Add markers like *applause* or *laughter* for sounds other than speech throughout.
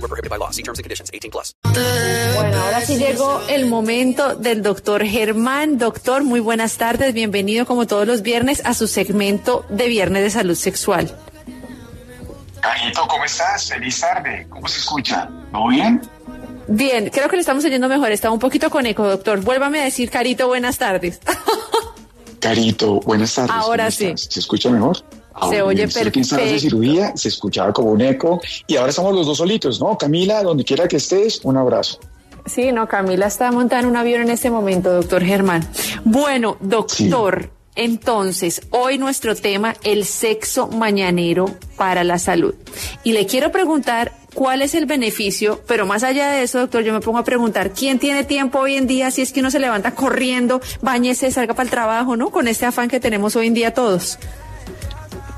Void were prohibited by law. See terms and conditions. 18 plus. Bueno, ahora sí llegó el momento del doctor Germán. Doctor, muy buenas tardes. Bienvenido como todos los viernes a su segmento de Viernes de Salud Sexual. Carito, ¿cómo estás? Feliz tarde. ¿Cómo se escucha? ¿Todo bien? Bien, creo que le estamos oyendo mejor. Estaba un poquito con eco, doctor. Vuélvame a decir, Carito, buenas tardes. *laughs* Carito, buenas tardes. Ahora ¿cómo sí. estás? ¿Se escucha mejor? Se oye perfecto. de cirugía se escuchaba como un eco y ahora estamos los dos solitos, ¿no? Camila, donde quiera que estés, un abrazo. Sí, no, Camila está montada en un avión en este momento, doctor Germán. Bueno, doctor, entonces, hoy nuestro tema, el sexo mañanero para la salud. Y le quiero preguntar cuál es el beneficio, pero más allá de eso, doctor, yo me pongo a preguntar, ¿quién tiene tiempo hoy en día si es que uno se levanta corriendo, bañese, salga para el trabajo, ¿no? Con este afán que tenemos hoy en día todos.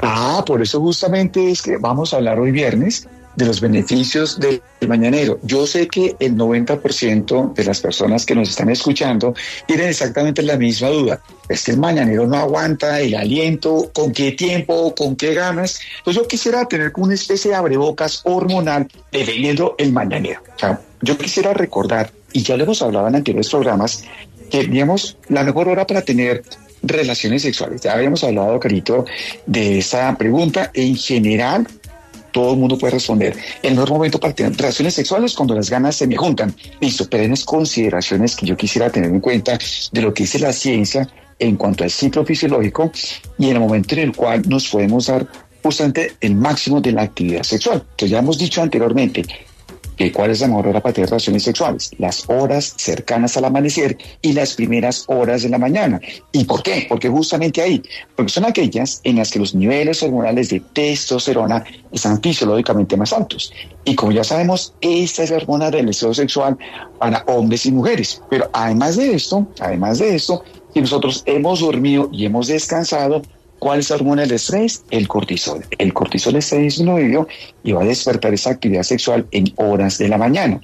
Ah, por eso justamente es que vamos a hablar hoy viernes de los beneficios del mañanero. Yo sé que el 90% de las personas que nos están escuchando tienen exactamente la misma duda. Es que el mañanero no aguanta el aliento, con qué tiempo, con qué ganas. Pues yo quisiera tener como una especie de abrebocas hormonal defendiendo el mañanero. O sea, yo quisiera recordar, y ya lo hemos hablado en anteriores programas, que digamos la mejor hora para tener relaciones sexuales. Ya habíamos hablado, Carito, de esa pregunta. En general, todo el mundo puede responder. El mejor momento para tener relaciones sexuales es cuando las ganas se me juntan. Listo, pero unas consideraciones que yo quisiera tener en cuenta de lo que dice la ciencia en cuanto al ciclo fisiológico y en el momento en el cual nos podemos dar justamente el máximo de la actividad sexual. Entonces ya hemos dicho anteriormente que cuál es la mejor hora para tener relaciones sexuales, las horas cercanas al amanecer y las primeras horas de la mañana. ¿Y por qué? Porque justamente ahí, porque son aquellas en las que los niveles hormonales de testosterona están fisiológicamente más altos. Y como ya sabemos, esta es la hormona del deseo sexual para hombres y mujeres. Pero además de esto, además de esto, si nosotros hemos dormido y hemos descansado, ¿Cuál es la hormona del estrés? El cortisol. El cortisol está disminuido y va a despertar esa actividad sexual en horas de la mañana.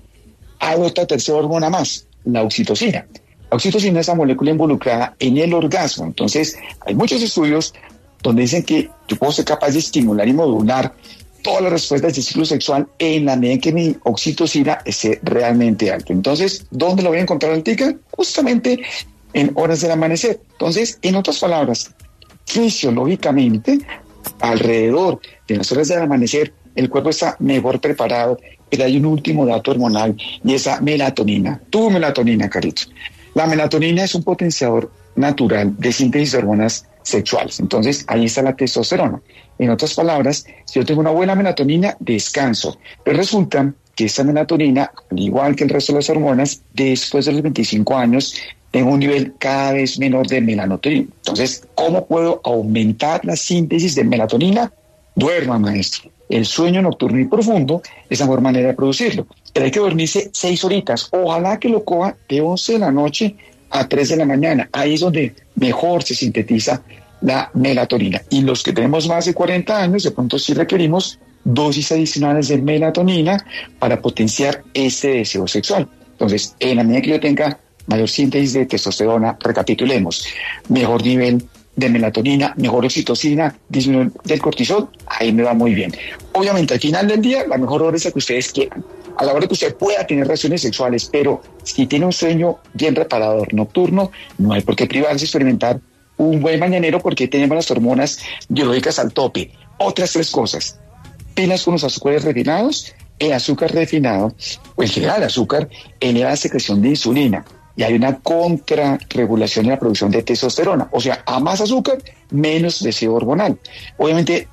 Hay otra tercera hormona más, la oxitocina. La oxitocina es la molécula involucrada en el orgasmo. Entonces, hay muchos estudios donde dicen que yo puedo ser capaz de estimular y modular todas las respuestas del ciclo sexual en la medida en que mi oxitocina esté realmente alto. Entonces, ¿dónde lo voy a encontrar el tica? Justamente en horas del amanecer. Entonces, en otras palabras, fisiológicamente, alrededor de las horas del amanecer, el cuerpo está mejor preparado, pero hay un último dato hormonal y esa melatonina. Tu melatonina, Carito. La melatonina es un potenciador natural de síntesis de hormonas sexuales. Entonces, ahí está la testosterona. En otras palabras, si yo tengo una buena melatonina, descanso. Pero resulta que esta melatonina, al igual que el resto de las hormonas, después de los 25 años, tengo un nivel cada vez menor de melatonina. Entonces, ¿cómo puedo aumentar la síntesis de melatonina? Duerma, maestro. El sueño nocturno y profundo es la mejor manera de producirlo. Pero hay que dormirse seis horitas. Ojalá que lo coja de 11 de la noche a 3 de la mañana. Ahí es donde mejor se sintetiza la melatonina. Y los que tenemos más de 40 años, de pronto sí requerimos dosis adicionales de melatonina para potenciar este deseo sexual. Entonces, en la medida que yo tenga mayor síntesis de testosterona, recapitulemos, mejor nivel de melatonina, mejor oxitocina, disminución del cortisol, ahí me va muy bien. Obviamente, al final del día, la mejor hora es la que ustedes quieran. A la hora que usted pueda tener relaciones sexuales, pero si tiene un sueño bien reparador nocturno, no hay por qué privarse de experimentar un buen mañanero porque tenemos las hormonas biológicas al tope. Otras tres cosas. Pilas con los azúcares refinados. El azúcar refinado, o en general el azúcar, eleva la secreción de insulina y hay una contrarregulación en la producción de testosterona. O sea, a más azúcar, menos deseo hormonal. Obviamente,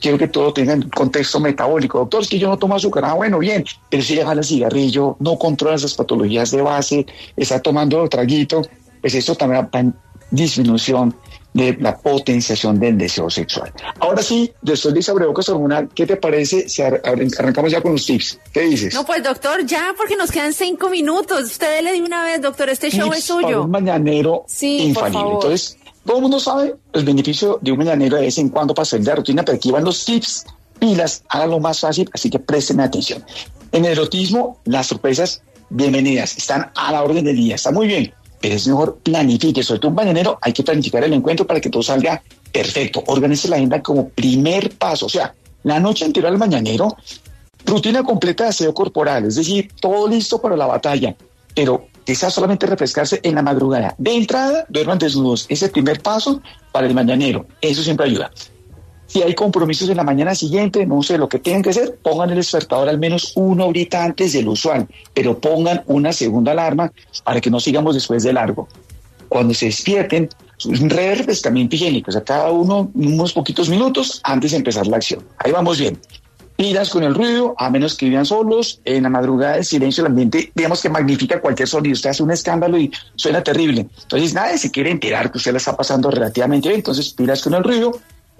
quiero que todo tenga un contexto metabólico. Doctor, es que yo no tomo azúcar. Ah, bueno, bien, pero si deja el cigarrillo, no controla esas patologías de base, está tomando traguito, pues eso también va en disminución de la potenciación del deseo sexual. Ahora sí, después de esa abrebocas hormonal, ¿qué te parece si arrancamos ya con los tips? ¿Qué dices? No, pues doctor, ya, porque nos quedan cinco minutos. Usted le di una vez, doctor, este show es suyo. Para un mañanero Sí, infalible. Entonces, todo el mundo sabe el beneficio de un mañanero de vez en cuando para salir de la rutina, pero aquí van los tips. Pilas, háganlo más fácil, así que presten atención. En el erotismo, las sorpresas, bienvenidas, están a la orden del día, está muy bien, pero es mejor planifique, sobre todo un mañanero, hay que planificar el encuentro para que todo salga perfecto. Organice la agenda como primer paso, o sea, la noche anterior al mañanero, rutina completa de aseo corporal, es decir, todo listo para la batalla, pero quizás solamente refrescarse en la madrugada. De entrada, duerman desnudos, es el primer paso para el mañanero, eso siempre ayuda. Si hay compromisos en la mañana siguiente, no sé lo que tengan que hacer, pongan el despertador al menos una horita antes del usual, pero pongan una segunda alarma para que no sigamos después de largo. Cuando se despierten, un refrescamiento higiénico, o sea, cada uno unos poquitos minutos antes de empezar la acción. Ahí vamos bien. Pilas con el ruido, a menos que vivan solos, en la madrugada el silencio, el ambiente, digamos que magnifica cualquier sonido. Usted hace un escándalo y suena terrible. Entonces nadie se quiere enterar que usted la está pasando relativamente bien. Entonces pilas con el ruido,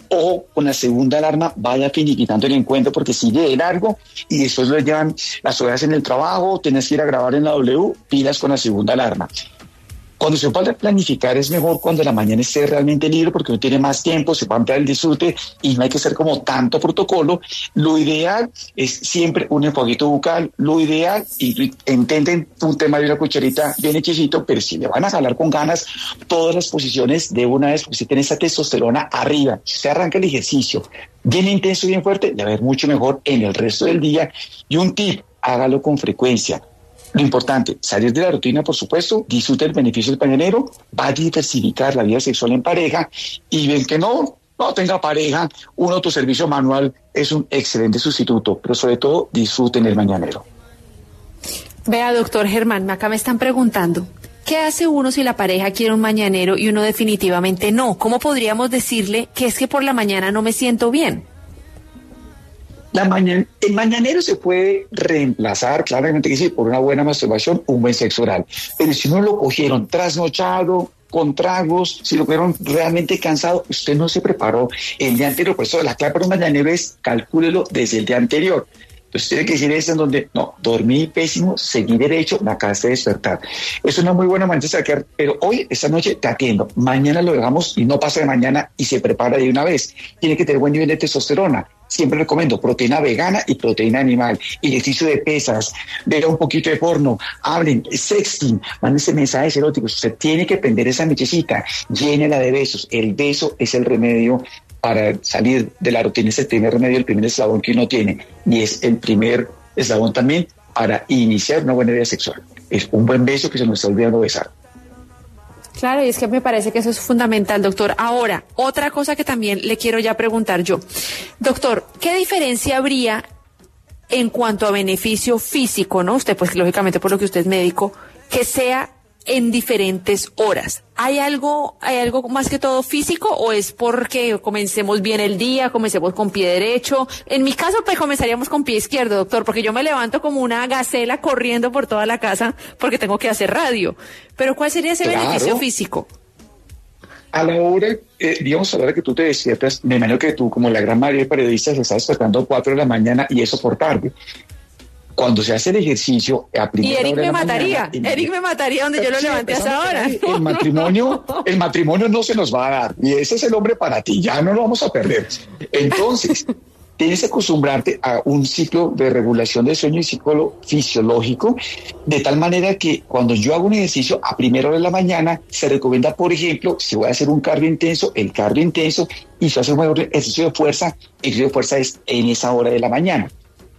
o con la segunda alarma vaya finiquitando el encuentro porque sigue de largo y después lo llevan las horas en el trabajo, tienes que ir a grabar en la W, pilas con la segunda alarma. Cuando se puede planificar es mejor cuando la mañana esté realmente libre porque uno tiene más tiempo, se va a ampliar el disfrute y no hay que hacer como tanto protocolo. Lo ideal es siempre un enfoguito bucal, lo ideal, y intenten un tema de una cucharita bien hechicito, pero si le van a jalar con ganas todas las posiciones de una vez, porque si tiene esa testosterona arriba, si usted arranca el ejercicio bien intenso, bien fuerte, le va a ver mucho mejor en el resto del día. Y un tip, hágalo con frecuencia. Lo importante, salir de la rutina, por supuesto, disfrute el beneficio del pañanero, va a diversificar la vida sexual en pareja y ven que no, no tenga pareja, un autoservicio manual es un excelente sustituto, pero sobre todo disfruten el mañanero. Vea, doctor Germán, acá me están preguntando. ¿Qué hace uno si la pareja quiere un mañanero y uno definitivamente no? ¿Cómo podríamos decirle que es que por la mañana no me siento bien? La el mañanero se puede reemplazar, claramente que por una buena masturbación, un buen sexo oral. Pero si no lo cogieron trasnochado, con tragos, si lo vieron realmente cansado, usted no se preparó el día anterior. Por eso la clave para un mañanero es calcúlelo desde el día anterior. Entonces tiene que decir eso en donde, no, dormí pésimo, seguí derecho, me acabaste de despertar. Es una muy buena manera de sacar, pero hoy, esta noche, te atiendo. Mañana lo dejamos y no pasa de mañana y se prepara de una vez. Tiene que tener buen nivel de testosterona. Siempre recomiendo proteína vegana y proteína animal, ejercicio de pesas, vea un poquito de porno, hablen, sexting, mándense mensajes eróticos. Usted tiene que prender esa mechecita, llénela de besos. El beso es el remedio para salir de la rutina, es el primer remedio, el primer eslabón que uno tiene. Y es el primer eslabón también para iniciar una buena vida sexual. Es un buen beso que se nos está olvidando besar. Claro, y es que me parece que eso es fundamental, doctor. Ahora, otra cosa que también le quiero ya preguntar yo. Doctor, ¿qué diferencia habría en cuanto a beneficio físico, no? Usted, pues lógicamente por lo que usted es médico, que sea en diferentes horas. ¿Hay algo, hay algo más que todo físico o es porque comencemos bien el día, comencemos con pie derecho? En mi caso, pues comenzaríamos con pie izquierdo, doctor, porque yo me levanto como una gacela corriendo por toda la casa porque tengo que hacer radio. Pero ¿cuál sería ese Claro. beneficio físico? A la hora, eh, digamos, a la hora que tú te despiertas, me imagino que tú, como la gran mayoría de periodistas, se está despertando a 4 de la mañana y eso por tarde. Cuando se hace el ejercicio a Y primera Eric hora de me mataría, mañana, Eric me mataría donde yo lo levanté a esa empezando hora. por ahí, El matrimonio, el matrimonio no se nos va a dar y ese es el hombre para ti, ya no lo vamos a perder. Entonces, *laughs* tienes que acostumbrarte a un ciclo de regulación del sueño y ciclo fisiológico, de tal manera que cuando yo hago un ejercicio a primera hora de la mañana, se recomienda, por ejemplo, si voy a hacer un cardio intenso, el cardio intenso, y si voy a hacer un ejercicio de fuerza, el ejercicio de fuerza es en esa hora de la mañana.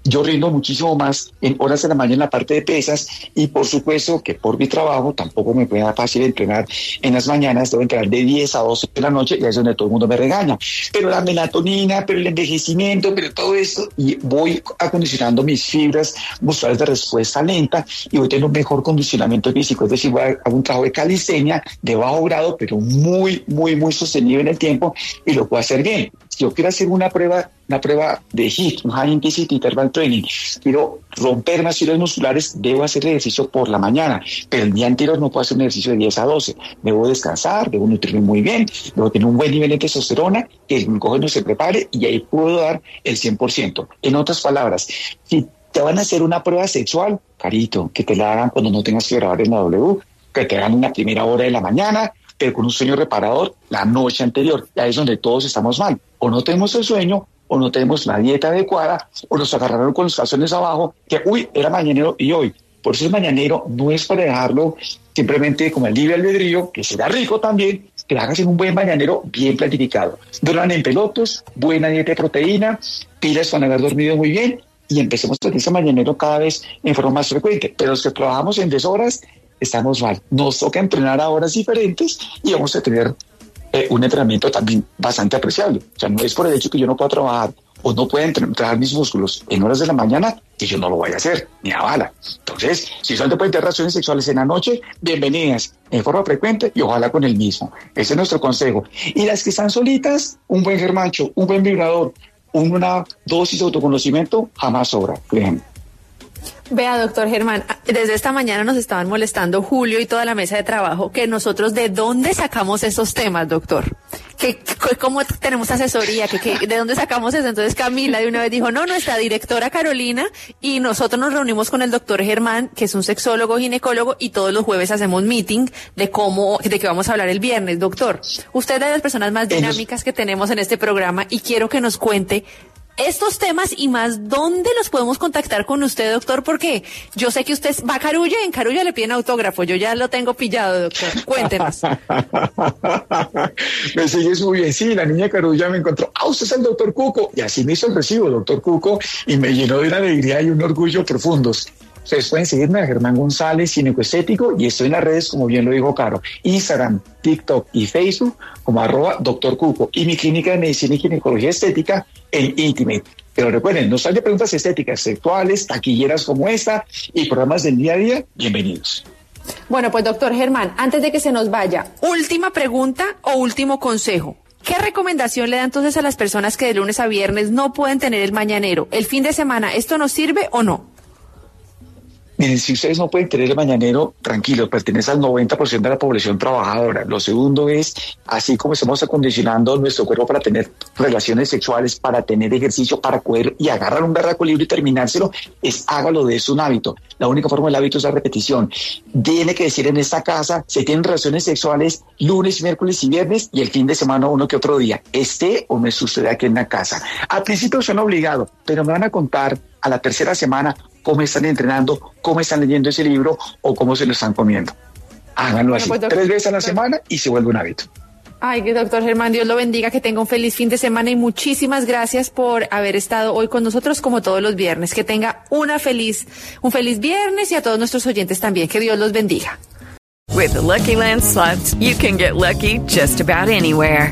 Yo rindo muchísimo más en horas de la mañana en la parte de pesas y por supuesto que por mi trabajo tampoco me puede fácil entrenar en las mañanas, debo entrenar de 10 a 12 de la noche y ahí es donde todo el mundo me regaña. Pero la melatonina, pero el envejecimiento, pero todo eso y voy acondicionando mis fibras musculares de respuesta lenta y voy teniendo un mejor condicionamiento físico, es decir, voy a un trabajo de calistenia de bajo grado, pero muy, muy, muy sostenido en el tiempo y lo puedo hacer bien. Yo quiero hacer una prueba, una prueba de HIIT, un High Intensity Interval Training, quiero romper más hilos musculares, debo hacer ejercicio por la mañana, pero el día anterior no puedo hacer un ejercicio de 10 a 12. Debo descansar, debo nutrirme muy bien, debo tener un buen nivel de testosterona, que el glucógeno se prepare y ahí puedo dar el 100%. En otras palabras, si te van a hacer una prueba sexual, carito, que te la hagan cuando no tengas que grabar en la W, que te hagan en la primera hora de la mañana, pero con un sueño reparador la noche anterior. Y ahí es donde todos estamos mal. O no tenemos el sueño, o no tenemos la dieta adecuada, o nos agarraron con los calzones abajo, que uy, era mañanero y hoy. Por eso el mañanero no es para dejarlo simplemente como el libre albedrío, que será rico también, que hagas en un buen mañanero bien planificado. Duerman en pelotos, buena dieta de proteína, pilas para haber dormido muy bien y empecemos a ese mañanero cada vez en forma más frecuente. Pero los que trabajamos en deshoras, estamos mal. Nos toca entrenar a horas diferentes y vamos a tener eh, un entrenamiento también bastante apreciable. O sea, no es por el hecho que yo no pueda trabajar o no pueda entrenar mis músculos en horas de la mañana que yo no lo voy a hacer, ni a bala. Entonces, si solamente pueden tener relaciones sexuales en la noche, bienvenidas en forma frecuente y ojalá con el mismo. Ese es nuestro consejo. Y las que están solitas, un buen germancho, un buen vibrador, una dosis de autoconocimiento jamás sobra, por. Vea, doctor Germán, desde esta mañana nos estaban molestando Julio y toda la mesa de trabajo que nosotros de dónde sacamos esos temas, doctor. Que, cómo tenemos asesoría, que, de dónde sacamos eso. Entonces Camila de una vez dijo, no, nuestra directora Carolina y nosotros nos reunimos con el doctor Germán, que es un sexólogo ginecólogo y todos los jueves hacemos meeting de cómo, de qué vamos a hablar el viernes, doctor. Usted es de las personas más dinámicas que tenemos en este programa y quiero que nos cuente estos temas y más, ¿dónde los podemos contactar con usted, doctor? Porque yo sé que usted va a Carulla y en Carulla le piden autógrafo. Yo ya lo tengo pillado, doctor. Cuéntenos. *laughs* me sigues muy bien. Sí, la niña Carulla me encontró. Ah, usted es el doctor Cuco. Y así me hizo el recibo, doctor Cuco, y me llenó de una alegría y un orgullo profundos. Ustedes pueden seguirme a Germán González, Estético, y estoy en las redes, como bien lo dijo Caro, Instagram, TikTok y Facebook, como arroba doctor Cuco, y mi clínica de medicina y ginecología estética en Intimate. Pero recuerden, no salen preguntas estéticas sexuales, taquilleras como esta y programas del día a día. Bienvenidos. Bueno, pues doctor Germán, antes de que se nos vaya, última pregunta o último consejo. ¿Qué recomendación le da entonces a las personas que de lunes a viernes no pueden tener el mañanero? ¿El fin de semana esto nos sirve o no? Miren, si ustedes no pueden tener el mañanero, tranquilo, pertenece al 90% de la población trabajadora. Lo segundo es, así como estamos acondicionando nuestro cuerpo para tener relaciones sexuales, para tener ejercicio, para poder y agarrar un berraco libre y terminárselo, es hágalo de eso un hábito. La única forma del hábito es la repetición. Tiene que decir en esta casa, se tienen relaciones sexuales lunes, miércoles y viernes y el fin de semana uno que otro día. Esté o me sucede aquí en la casa. Al principio son obligados, pero me van a contar a la tercera semana cómo están entrenando, cómo están leyendo ese libro o cómo se lo están comiendo. Háganlo así, pues, tres veces a la semana y se vuelve un hábito. Ay, que doctor Germán, Dios lo bendiga, que tenga un feliz fin de semana y muchísimas gracias por haber estado hoy con nosotros como todos los viernes. Que tenga una feliz, un feliz viernes y a todos nuestros oyentes también. Que Dios los bendiga. With the Lucky Land slots, you can get lucky just about anywhere.